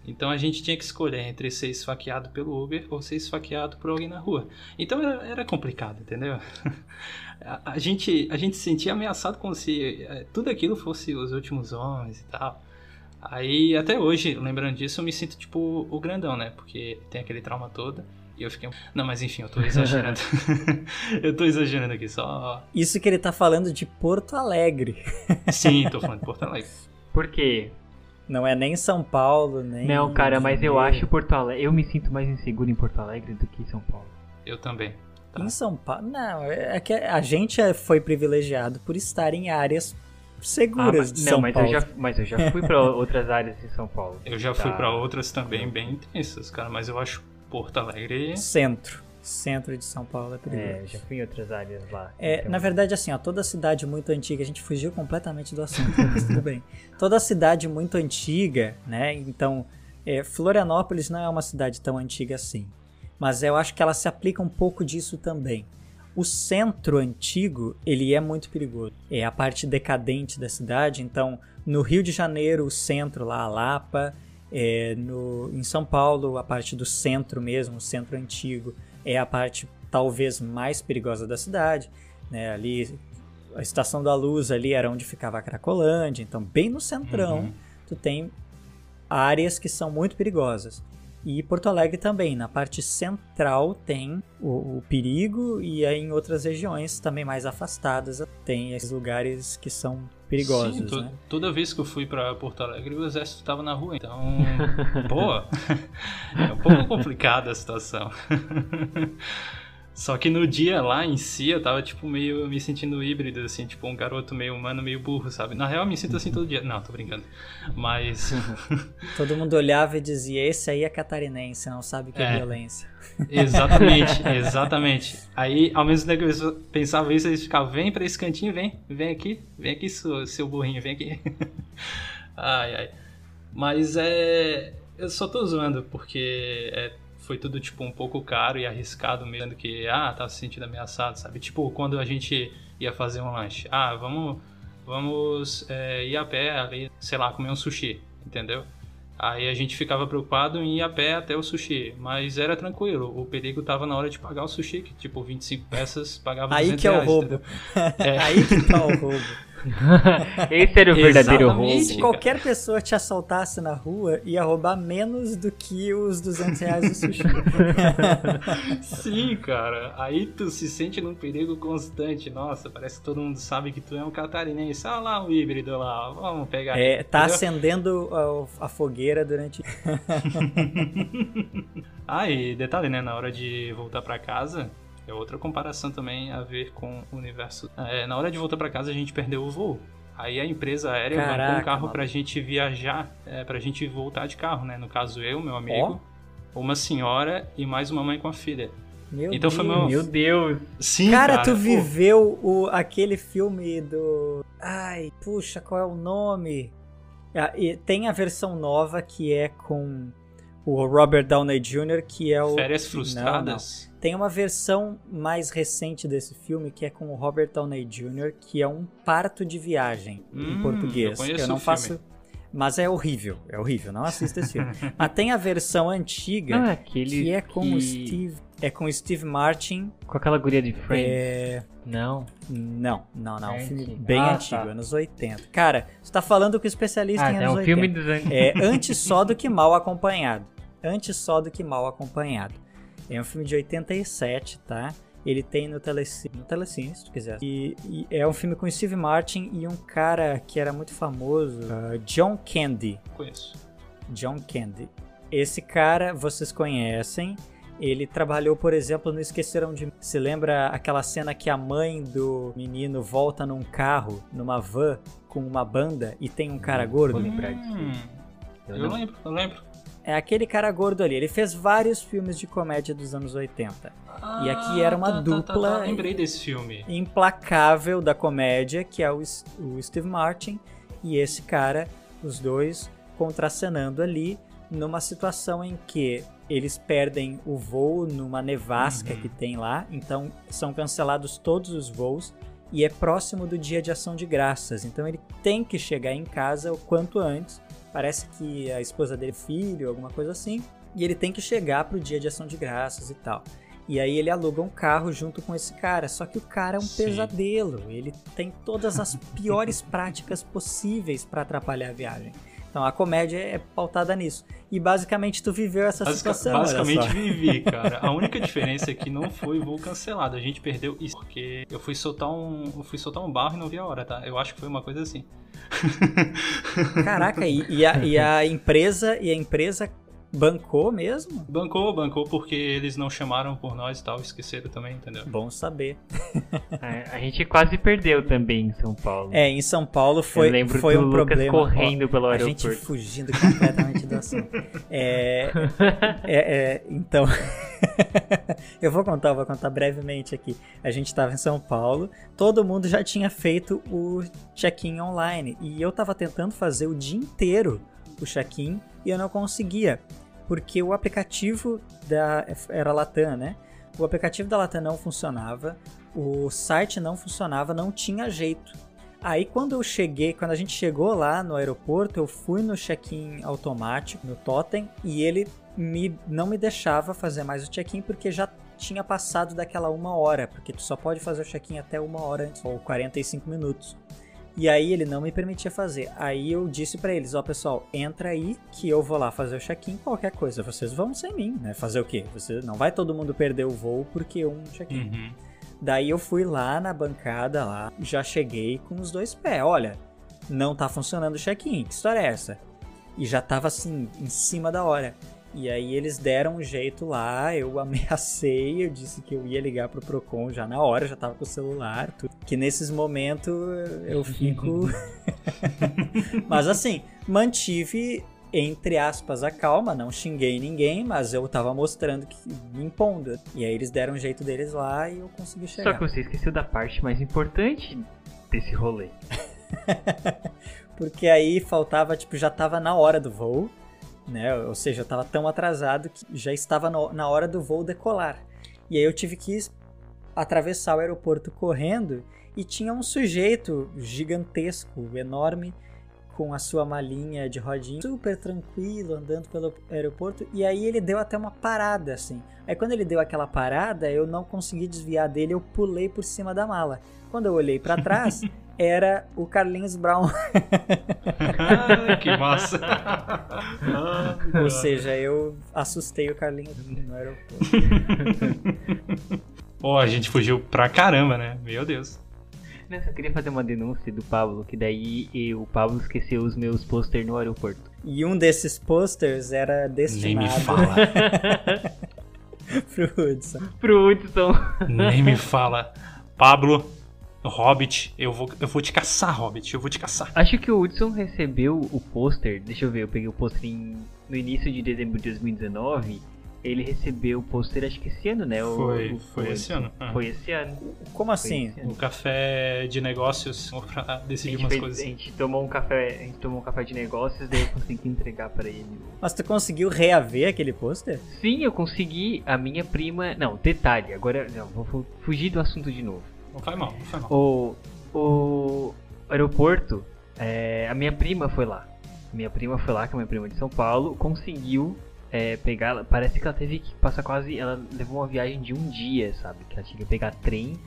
Então a gente tinha que escolher entre ser esfaqueado pelo Uber ou ser esfaqueado por alguém na rua. Então era, era complicado, entendeu? A, a gente, a gente se sentia ameaçado como se eh, tudo aquilo fosse os últimos homens e tal. Aí até hoje, lembrando disso, eu me sinto tipo o grandão, né? Porque tem aquele trauma todo. E eu fiquei. Não, mas enfim, eu tô exagerando. eu tô exagerando aqui, só. Isso que ele tá falando de Porto Alegre. Sim, tô falando de Porto Alegre. Por quê? Não é nem São Paulo, nem. Não, cara, mas eu acho Porto Alegre. Eu me sinto mais inseguro em Porto Alegre do que em São Paulo. Eu também. Tá. Em São Paulo. Não, é que a gente é- foi privilegiado por estar em áreas seguras mas, de não, São mas Paulo. eu já, mas eu já fui pra outras áreas de São Paulo. Eu já fui Tá. pra outras também bem intensas, cara, mas eu acho Porto Alegre. Centro. Centro de São Paulo é perigoso. É, já fui em outras áreas lá. É, Então, na verdade, assim, ó, toda cidade muito antiga, a gente fugiu completamente do assunto, mas tudo bem. Toda cidade muito antiga, né? Então, é, Florianópolis não é uma cidade tão antiga assim. Mas eu acho que ela se aplica um pouco disso também. O centro antigo, ele é muito perigoso. É a parte decadente da cidade. Então, no Rio de Janeiro, o centro lá, a Lapa. É, no, em São Paulo, a parte do centro mesmo, o centro antigo, é a parte talvez mais perigosa da cidade. Né? Ali, a Estação da Luz ali era onde ficava a Cracolândia. Então, bem no centrão, uhum. tu tem áreas que são muito perigosas. E Porto Alegre também, na parte central tem o, o, perigo e aí em outras regiões também mais afastadas tem esses lugares que são perigosos, Sim, to, né? Toda vez que eu fui para Porto Alegre o exército estava na rua, então, pô, é um pouco complicada a situação. Só que no dia lá em si, eu tava, tipo, meio me sentindo híbrido, assim, tipo, um garoto meio humano, meio burro, sabe? Na real, eu me sinto assim todo dia. Não, tô brincando. Mas. Todo mundo olhava e dizia: esse aí é catarinense, não sabe o que é, é violência. Exatamente, exatamente. Aí, ao mesmo tempo que eu pensava isso, eles ficavam: vem pra esse cantinho, vem, vem aqui, vem aqui, seu, seu burrinho, vem aqui. ai, ai. Mas é. Eu só tô zoando, porque é foi tudo, tipo, um pouco caro e arriscado mesmo, que, ah, tá se sentindo ameaçado, sabe? Tipo, quando a gente ia fazer um lanche, ah, vamos, vamos é, ir a pé ali, sei lá, comer um sushi, entendeu? Aí a gente ficava preocupado em ir a pé até o sushi, mas era tranquilo. O perigo tava na hora de pagar o sushi, que tipo 25 peças pagava Aí que é o roubo. É. Aí que tá o roubo. Esse era o verdadeiro roubo. Se qualquer pessoa te assaltasse na rua, ia roubar menos do que os 200 reais do sushi. Sim, cara. Aí tu se sente num perigo constante. Nossa, parece que todo mundo sabe que tu é um catarinense. Olha lá um híbrido lá, vamos pegar. É, tá entendeu? acendendo a, a fogueira durante. ah, e detalhe, né? Na hora de voltar para casa, é outra comparação também a ver com o universo. É, na hora de voltar para casa, a gente perdeu o voo. Aí a empresa aérea Caraca, bancou um carro para pra gente viajar, é, pra gente voltar de carro, né? No caso, eu, meu amigo, oh. uma senhora e mais uma mãe com a filha. Meu então Deus. foi meu... meu Deus. Sim, cara, cara tu viveu o, aquele filme do. Ai, puxa, qual é o nome? Ah, e tem a versão nova que é com o Robert Downey Jr., que é o. Férias Frustradas? Tem uma versão mais recente desse filme que é com o Robert Downey Jr., que é um parto de viagem hum, em português. Eu, eu não faço. Mas é horrível, é horrível, não assista esse filme. Mas tem a versão antiga ah, que é com que... o Steve. É com o Steve Martin. Com aquela guria de Friends. É... Não. Não, não, não. É um filme bem ah, antigo, tá. anos 80. Cara, você tá falando com especialista ah, em é anos um 80. Filme dos... É antes só do que mal acompanhado. Antes só do que mal acompanhado. É um filme de 87, tá? Ele tem no Telecine, no Telecine se tu quiser. E, e, é um filme com Steve Martin e um cara que era muito famoso, uh, John Candy. Conheço. John Candy. Esse cara vocês conhecem. Ele trabalhou, por exemplo, no Esqueceram de Se lembra aquela cena que a mãe do menino volta num carro, numa van, com uma banda e tem um cara gordo? Vou lembrar disso. Hum, eu, eu lembro, eu lembro. É aquele cara gordo ali. Ele fez vários filmes de comédia dos anos 80. Ah, e aqui era uma tá, dupla. Tá, tá, lembrei desse filme. Implacável da comédia, que é o, o Steve Martin e esse cara, os dois contracenando ali numa situação em que eles perdem o voo numa nevasca uhum. que tem lá, então são cancelados todos os voos e é próximo do dia de ação de graças, então ele tem que chegar em casa o quanto antes Parece que a esposa dele é filho, alguma coisa assim. E ele tem que chegar pro dia de ação de graças e tal. E aí ele aluga um carro junto com esse cara. Só que o cara é um Sim. pesadelo. Ele tem todas as piores práticas possíveis para atrapalhar a viagem. Então a comédia é pautada nisso. E basicamente tu viveu essa Basica, situação. Basicamente vivi, cara. A única diferença é que não foi voo cancelado. A gente perdeu isso porque eu fui soltar um, eu fui soltar um barro e não vi a hora, tá? Eu acho que foi uma coisa assim. Caraca, e, e, a, e a empresa e a empresa Bancou mesmo? Bancou, bancou porque eles não chamaram por nós e tal, esqueceram também, entendeu? Bom saber. É, a gente quase perdeu também em São Paulo. É, em São Paulo foi, Eu lembro foi do um Lucas problema. correndo pelo a aeroporto. A gente fugindo completamente do assunto. É, é, é, então, eu vou contar, vou contar brevemente aqui. A gente estava em São Paulo, todo mundo já tinha feito o check-in online e eu estava tentando fazer o dia inteiro o check-in e eu não conseguia porque o aplicativo da era Latam, né? O aplicativo da Latam não funcionava, o site não funcionava, não tinha jeito. Aí quando eu cheguei, quando a gente chegou lá no aeroporto, eu fui no check-in automático, no Totem, e ele me, não me deixava fazer mais o check-in porque já tinha passado daquela uma hora, porque tu só pode fazer o check-in até uma hora antes, ou 45 minutos. E aí ele não me permitia fazer. Aí eu disse para eles, ó oh, pessoal, entra aí que eu vou lá fazer o check-in, qualquer coisa, vocês vão sem mim, né? Fazer o quê? Você não vai todo mundo perder o voo porque um check-in. Uhum. Daí eu fui lá na bancada lá, já cheguei com os dois pés. Olha, não tá funcionando o check-in. Que história é essa? E já tava assim em cima da hora. E aí eles deram um jeito lá, eu ameacei, eu disse que eu ia ligar pro Procon já na hora, já tava com o celular, tudo. que nesses momentos eu fico Mas assim, mantive entre aspas a calma, não xinguei ninguém, mas eu tava mostrando que me impondo. E aí eles deram um jeito deles lá e eu consegui chegar. Só que você esqueceu da parte mais importante desse rolê. Porque aí faltava, tipo, já tava na hora do voo né? Ou seja, eu estava tão atrasado que já estava no, na hora do voo decolar. E aí eu tive que atravessar o aeroporto correndo e tinha um sujeito gigantesco, enorme, com a sua malinha de rodinha, super tranquilo, andando pelo aeroporto. E aí ele deu até uma parada, assim. Aí quando ele deu aquela parada, eu não consegui desviar dele, eu pulei por cima da mala. Quando eu olhei para trás, era o Carlinhos Brown. ah, que massa! Ou seja, eu assustei o Carlinhos no aeroporto. Pô, a gente fugiu pra caramba, né? Meu Deus. Não, eu queria fazer uma denúncia do Pablo, que daí o Pablo esqueceu os meus posters no aeroporto. E um desses posters era destinado... Nem me fala. pro Hudson. Pro Hudson. Nem me fala. Pablo, Hobbit, eu vou, eu vou te caçar, Hobbit, eu vou te caçar. Acho que o Hudson recebeu o pôster, deixa eu ver, eu peguei o pôster no início de dezembro de 2019. Ele recebeu o pôster, acho que esse ano, né? O, foi, o, foi esse ano. Ah. Foi esse ano. Como assim? O café de negócios pra decidir umas fez, coisas. A gente tomou um café, a gente tomou um café de negócios, daí eu consegui entregar para ele. Mas tu conseguiu reaver aquele pôster? Sim, eu consegui. A minha prima, não, detalhe. Agora, não, vou fugir do assunto de novo. Não faz mal, não faz mal. O, o aeroporto, é, a minha prima foi lá. Minha prima foi lá, que é minha prima de São Paulo, conseguiu é, pegar. Parece que ela teve que passar quase. Ela levou uma viagem de um dia, sabe? Que ela tinha que pegar trem,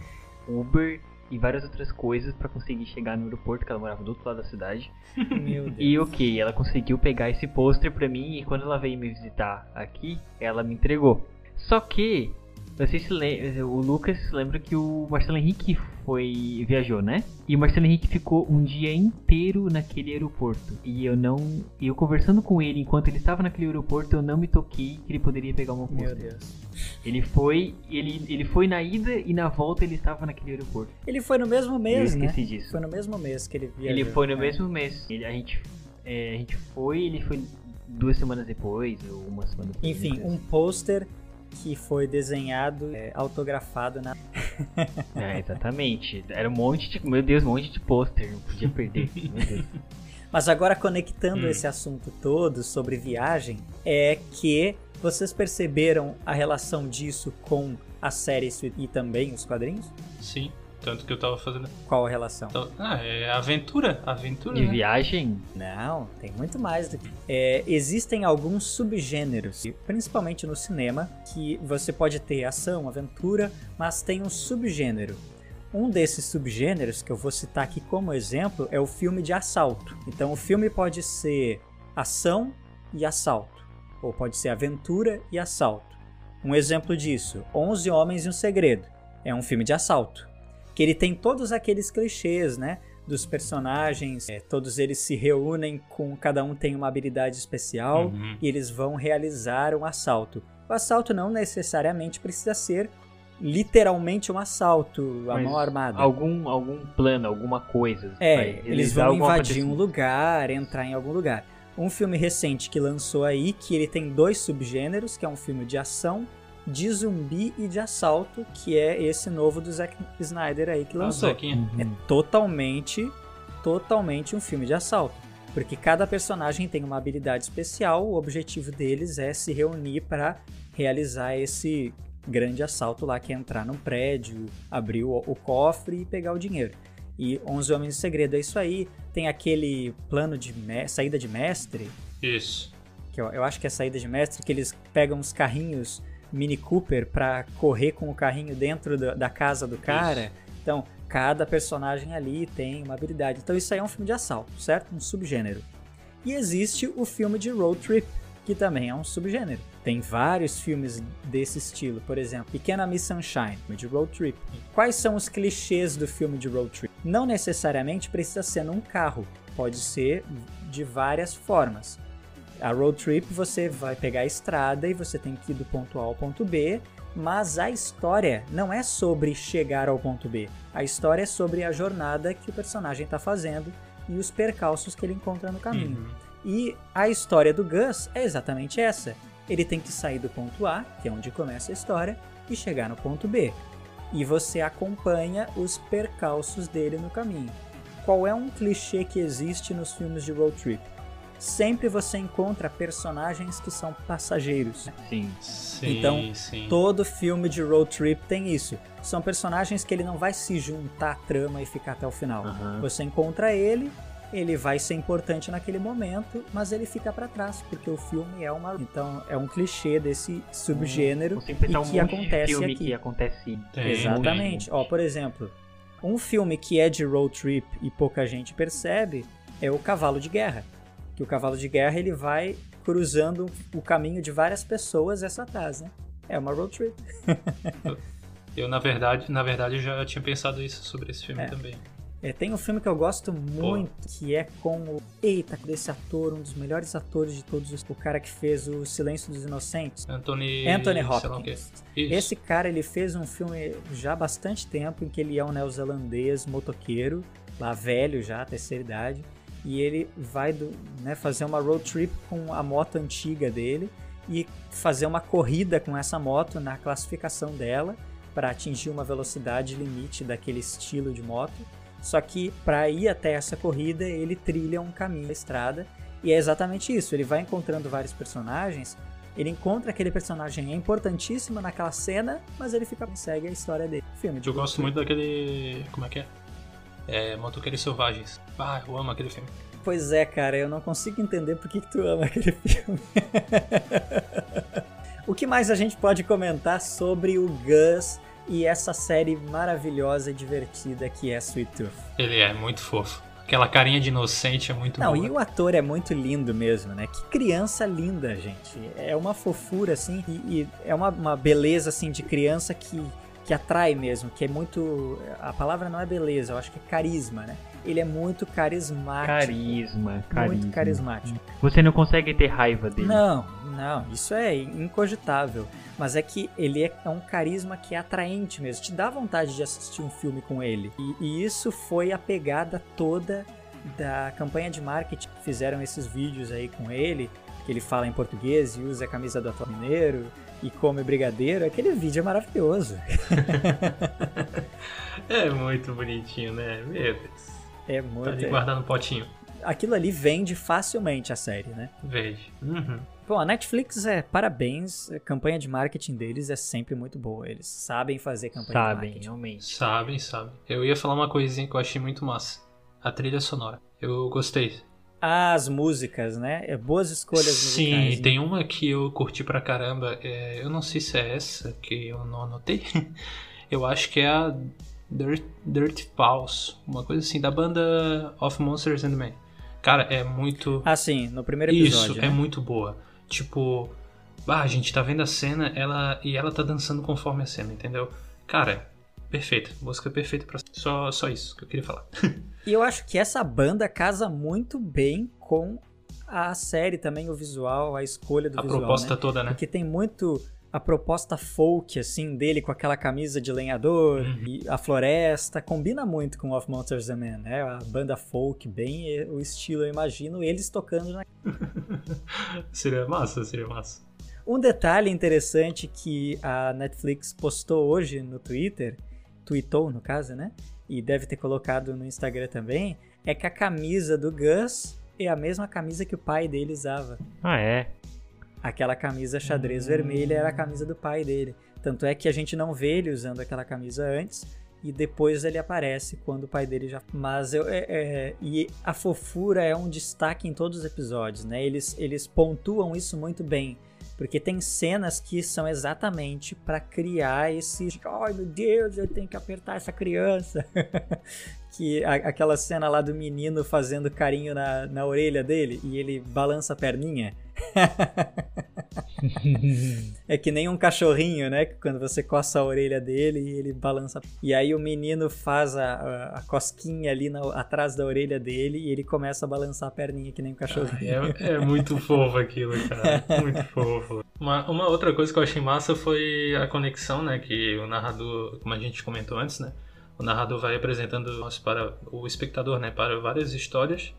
Uber e várias outras coisas para conseguir chegar no aeroporto, que ela morava do outro lado da cidade. Meu Deus. E ok, ela conseguiu pegar esse pôster pra mim e quando ela veio me visitar aqui, ela me entregou. Só que não sei se lembra, o Lucas lembra que o Marcelo Henrique foi viajou, né? E o Marcelo Henrique ficou um dia inteiro naquele aeroporto. E eu não, e eu conversando com ele enquanto ele estava naquele aeroporto, eu não me toquei que ele poderia pegar uma Meu Deus. Ele foi, ele, ele foi na ida e na volta ele estava naquele aeroporto. Ele foi no mesmo mês, eu esqueci né? disso. Foi no mesmo mês que ele viajou. Ele foi no né? mesmo mês. Ele, a gente é, a gente foi, ele foi duas semanas depois ou uma semana depois. Enfim, um pôster que foi desenhado, é, autografado na. é, exatamente. Era um monte de. Meu Deus, um monte de pôster, não podia perder. meu Deus. Mas agora conectando hum. esse assunto todo sobre viagem, é que vocês perceberam a relação disso com a série e também os quadrinhos? Sim. Tanto que eu tava fazendo. Qual a relação? Então, ah, é aventura. Aventura. De né? viagem? Não, tem muito mais do que. É, existem alguns subgêneros, principalmente no cinema, que você pode ter ação, aventura, mas tem um subgênero. Um desses subgêneros que eu vou citar aqui como exemplo é o filme de assalto. Então o filme pode ser ação e assalto, ou pode ser aventura e assalto. Um exemplo disso, 11 Homens e um Segredo. É um filme de assalto que ele tem todos aqueles clichês, né? Dos personagens, é, todos eles se reúnem com cada um tem uma habilidade especial Uhum. e eles vão realizar um assalto. O assalto não necessariamente precisa ser literalmente um assalto à Mas mão armada. Algum, algum plano, alguma coisa. É, eles realizar vão invadir um acontecimento. lugar, entrar em algum lugar. Um filme recente que lançou aí, que ele tem dois subgêneros, que é um filme de ação, de zumbi e de assalto, que é esse novo do Zack Snyder aí que Ah, lançou. Zequinha. É totalmente, totalmente um filme de assalto. Porque cada personagem tem uma habilidade especial, o objetivo deles é se reunir para realizar esse grande assalto lá, que é entrar num prédio, abrir o, o cofre e pegar o dinheiro. E 11 Homens de Segredo é isso aí. Tem aquele plano de saída de mestre. Isso. Que eu, eu acho que é saída de mestre, que eles pegam uns carrinhos Mini Cooper para correr com o carrinho dentro da, da casa do cara. Isso. Então, cada personagem ali tem uma habilidade. Então, isso aí é um filme de assalto, certo? Um subgênero. E existe o filme de road trip, que também é um subgênero. Tem vários filmes desse estilo, por exemplo, Pequena Miss Sunshine, filme de road trip. Quais são os clichês do filme de road trip? Não necessariamente precisa ser num carro, pode ser de várias formas. A road trip você vai pegar a estrada e você tem que ir do ponto A ao ponto B, mas a história não é sobre chegar ao ponto B. A história é sobre a jornada que o personagem está fazendo e os percalços que ele encontra no caminho. Uhum. E a história do Gus é exatamente essa. Ele tem que sair do ponto A, que é onde começa a história, e chegar no ponto B. E você acompanha os percalços dele no caminho. Qual é um clichê que existe nos filmes de road trip? Sempre você encontra personagens que são passageiros. Sim. sim então, sim. todo filme de road trip tem isso. São personagens que ele não vai se juntar à trama e ficar até o final. Uhum. Você encontra ele, ele vai ser importante naquele momento, mas ele fica para trás, porque o filme é uma. Então, é um clichê desse subgênero e um que acontece filme aqui. Que acontece. Tem, Exatamente. Ó, por exemplo, um filme que é de road trip e pouca gente percebe é o Cavalo de Guerra. Que o Cavalo de Guerra ele vai cruzando o caminho de várias pessoas essa atrás, né? É uma road trip. eu, na verdade, na verdade, já tinha pensado isso sobre esse filme é. também. É, tem um filme que eu gosto muito, Pô. que é com o. Eita, desse ator, um dos melhores atores de todos os. O cara que fez o Silêncio dos Inocentes. Anthony, Anthony Hopkins. Esse cara, ele fez um filme já há bastante tempo, em que ele é um neozelandês motoqueiro, lá velho já, terceira idade. E ele vai do, né, fazer uma road trip com a moto antiga dele e fazer uma corrida com essa moto na classificação dela para atingir uma velocidade limite daquele estilo de moto só que para ir até essa corrida, ele trilha um caminho da estrada. E é exatamente isso. Ele vai encontrando vários personagens. Ele encontra aquele personagem é importantíssimo naquela cena, mas ele fica segue a história dele. Filme. Eu gosto muito daquele. Como é que é? É Motoqueiros Selvagens. Ah, eu amo aquele filme. Pois é, cara, eu não consigo entender por que, que tu ama aquele filme. o que mais a gente pode comentar sobre o Gus e essa série maravilhosa e divertida que é Sweet Tooth. Ele é muito fofo. Aquela carinha de inocente é muito Não, boa. e o ator é muito lindo mesmo, né? Que criança linda, gente. É uma fofura, assim, e, e é uma, uma beleza, assim, de criança que, que atrai mesmo, que é muito... A palavra não é beleza, eu acho que é carisma, né? Ele é muito carismático. Carisma, carisma. Muito carismático. Você não consegue ter raiva dele. Não, não, isso é incogitável. Mas é que ele é, é um carisma que é atraente mesmo. Te dá vontade de assistir um filme com ele. E, e isso foi a pegada toda da campanha de marketing que fizeram esses vídeos aí com ele, que ele fala em português e usa a camisa do atual mineiro e come brigadeiro. Aquele vídeo é maravilhoso. é muito bonitinho, né? Meu Deus. É muito. Tá ali guardado no potinho. Aquilo ali vende facilmente a série, né? Vende. Uhum. Bom, a Netflix é parabéns, a campanha de marketing deles é sempre muito boa. Eles sabem fazer campanha sabem, de marketing. realmente. Sabem, sabem. Eu ia falar uma coisinha que eu achei muito massa. A trilha sonora. Eu gostei. As músicas, né? É boas escolhas Sim, musicais. Sim, né? tem uma que eu curti pra caramba. É, eu não sei se é essa que eu não anotei. eu acho que é a Dirt, Dirt Pulse, uma coisa assim, da banda Of Monsters and Men. Cara, é muito. Ah, sim, no primeiro episódio. Isso, né? é muito boa. Tipo, ah, a gente tá vendo a cena ela e ela tá dançando conforme a cena, entendeu? Cara, perfeito. Música perfeita pra. Só, só isso que eu queria falar. e eu acho que essa banda casa muito bem com a série também, o visual, a escolha do a visual. A proposta né? toda, né? Porque tem muito a proposta folk, assim, dele com aquela camisa de lenhador uhum. e a floresta, combina muito com Of Monsters and Men, né? A banda folk, bem o estilo, eu imagino eles tocando na... seria massa, seria massa. Um detalhe interessante que a Netflix postou hoje no Twitter, tweetou no caso, né? E deve ter colocado no Instagram também, é que a camisa do Gus é a mesma camisa que o pai dele usava. Ah, é? Aquela camisa xadrez vermelha era a camisa do pai dele. Tanto é que a gente não vê ele usando aquela camisa antes e depois ele aparece quando o pai dele já. Mas eu, é, é, e a fofura é um destaque em todos os episódios, né? Eles, eles pontuam isso muito bem. Porque tem cenas que são exatamente para criar esse. Ai meu Deus, eu tenho que apertar essa criança. que a, aquela cena lá do menino fazendo carinho na, na orelha dele e ele balança a perninha. é que nem um cachorrinho, né? Quando você coça a orelha dele e ele balança. E aí o menino faz a, a, a cosquinha ali na, atrás da orelha dele e ele começa a balançar a perninha que nem um cachorrinho. é, é, muito fofo aquilo, cara. Muito fofo. Uma, uma outra coisa que eu achei massa foi a conexão, né? Que o narrador, como a gente comentou antes, né? O narrador vai apresentando para o espectador, né? Para várias histórias.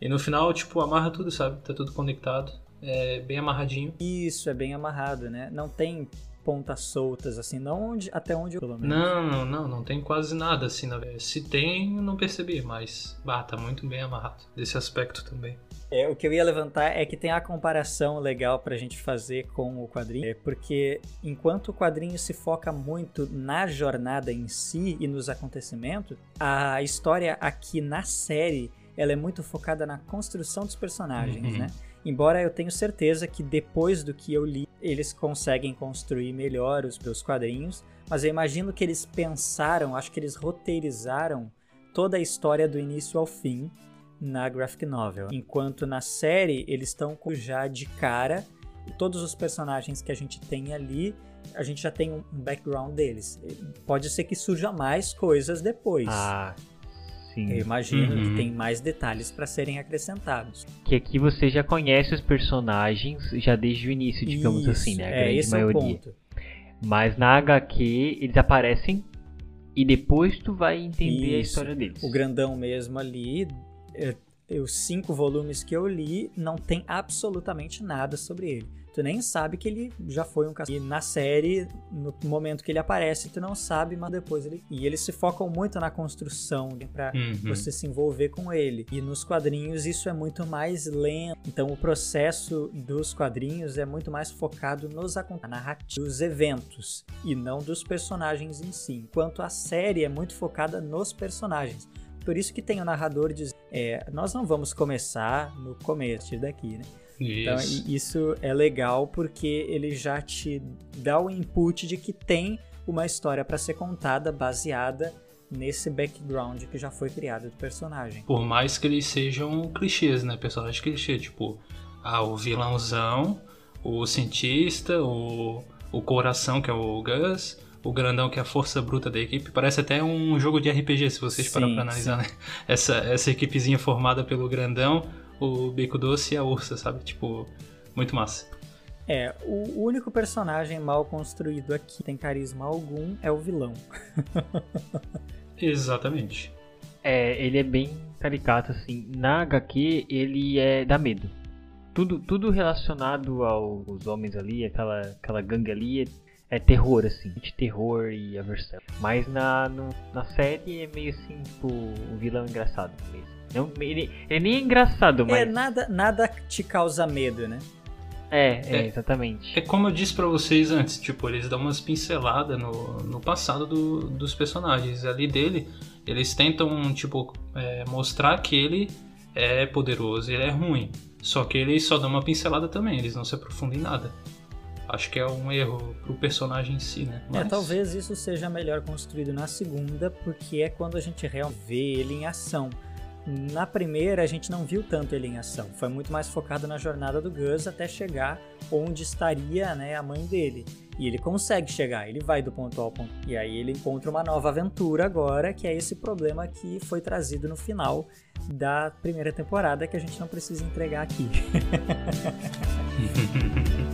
E no final, tipo, amarra tudo, sabe? Tá tudo conectado é bem amarradinho. Isso, é bem amarrado, né? Não tem pontas soltas, assim, não onde, até onde eu, pelo menos. Não, não, não, não tem quase nada, assim, na verdade. Se tem, eu não percebi, mas, bah, tá muito bem amarrado, desse aspecto também. É, o que eu ia levantar é que tem a comparação legal pra gente fazer com o quadrinho, é porque enquanto o quadrinho se foca muito na jornada em si e nos acontecimentos, a história aqui na série, ela é muito focada na construção dos personagens, uhum. né? Embora eu tenha certeza que depois do que eu li, eles conseguem construir melhor os meus quadrinhos, mas eu imagino que eles pensaram, acho que eles roteirizaram toda a história do início ao fim na graphic novel. Enquanto na série eles estão já de cara todos os personagens que a gente tem ali, a gente já tem um background deles. Pode ser que surja mais coisas depois. Ah, Sim. Eu imagino uhum. que tem mais detalhes para serem acrescentados. Que aqui você já conhece os personagens já desde o início, digamos Isso, assim, né? A é, grande esse maioria. É o ponto. Mas na HQ eles aparecem e depois tu vai entender Isso. a história deles. O grandão mesmo ali, é, os cinco volumes que eu li, não tem absolutamente nada sobre ele tu nem sabe que ele já foi um caçador. E na série, no momento que ele aparece, tu não sabe, mas depois ele. E eles se focam muito na construção para uhum. você se envolver com ele. E nos quadrinhos isso é muito mais lento. Então o processo dos quadrinhos é muito mais focado nos narrativos, dos eventos e não dos personagens em si. Enquanto a série é muito focada nos personagens. Por isso que tem o narrador diz, é, nós não vamos começar no começo daqui, né? Então, isso. Isso é legal porque ele já te dá o input de que tem uma história para ser contada baseada nesse background que já foi criado do personagem. Por mais que eles sejam clichês, né? Personagem clichê, tipo, ah, o vilãozão, o cientista, o, o coração, que é o Gus, o grandão, que é a força bruta da equipe. Parece até um jogo de RPG, se vocês parar pra analisar, sim. né? Essa, essa equipezinha formada pelo grandão, o Bico Doce e a Ursa, sabe? Tipo, muito massa. É, o único personagem mal construído aqui tem carisma algum é o vilão. Exatamente. É, ele é bem caricato, assim. Na HQ, ele é dá medo. Tudo, tudo relacionado aos homens ali, aquela, aquela gangue ali, é, é terror, assim. De terror e aversão. Mas na, no, na série é meio assim, tipo, o vilão engraçado mesmo. Não, ele, ele nem é engraçado, é, mas. É, nada, nada te causa medo, né? É, é, é exatamente. É como eu disse para vocês antes, tipo, eles dão umas pinceladas no, no passado do, dos personagens. Ali dele, eles tentam, tipo, é, mostrar que ele é poderoso e ele é ruim. Só que eles só dão uma pincelada também, eles não se aprofundam em nada. Acho que é um erro pro personagem em si, né? É, Mas... É, talvez isso seja melhor construído na segunda, porque é quando a gente realmente vê ele em ação. Na primeira, a gente não viu tanto ele em ação. Foi muito mais focado na jornada do Gus até chegar onde estaria né, a mãe dele. E ele consegue chegar, ele vai do ponto A ao ponto. E aí ele encontra uma nova aventura agora, que é esse problema que foi trazido no final da primeira temporada, que a gente não precisa entregar aqui.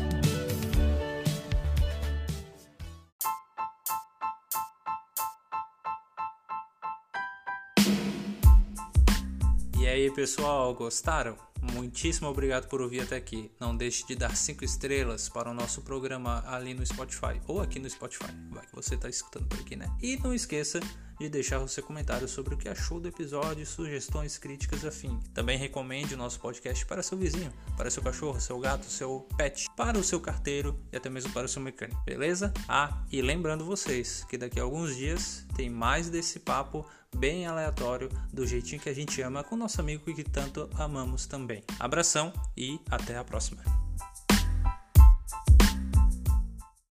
aí, pessoal, gostaram? Muitíssimo obrigado por ouvir até aqui. Não deixe de dar 5 estrelas para o nosso programa ali no Spotify ou aqui no Spotify, vai que você está escutando por aqui, né? E não esqueça de deixar o seu comentário sobre o que achou do episódio, sugestões, críticas, afim. Também recomende o nosso podcast para seu vizinho, para seu cachorro, seu gato, seu pet, para o seu carteiro e até mesmo para o seu mecânico, beleza? Ah, e lembrando vocês que daqui a alguns dias tem mais desse papo bem aleatório, do jeitinho que a gente ama com nosso amigo que tanto amamos também. Abração e até a próxima.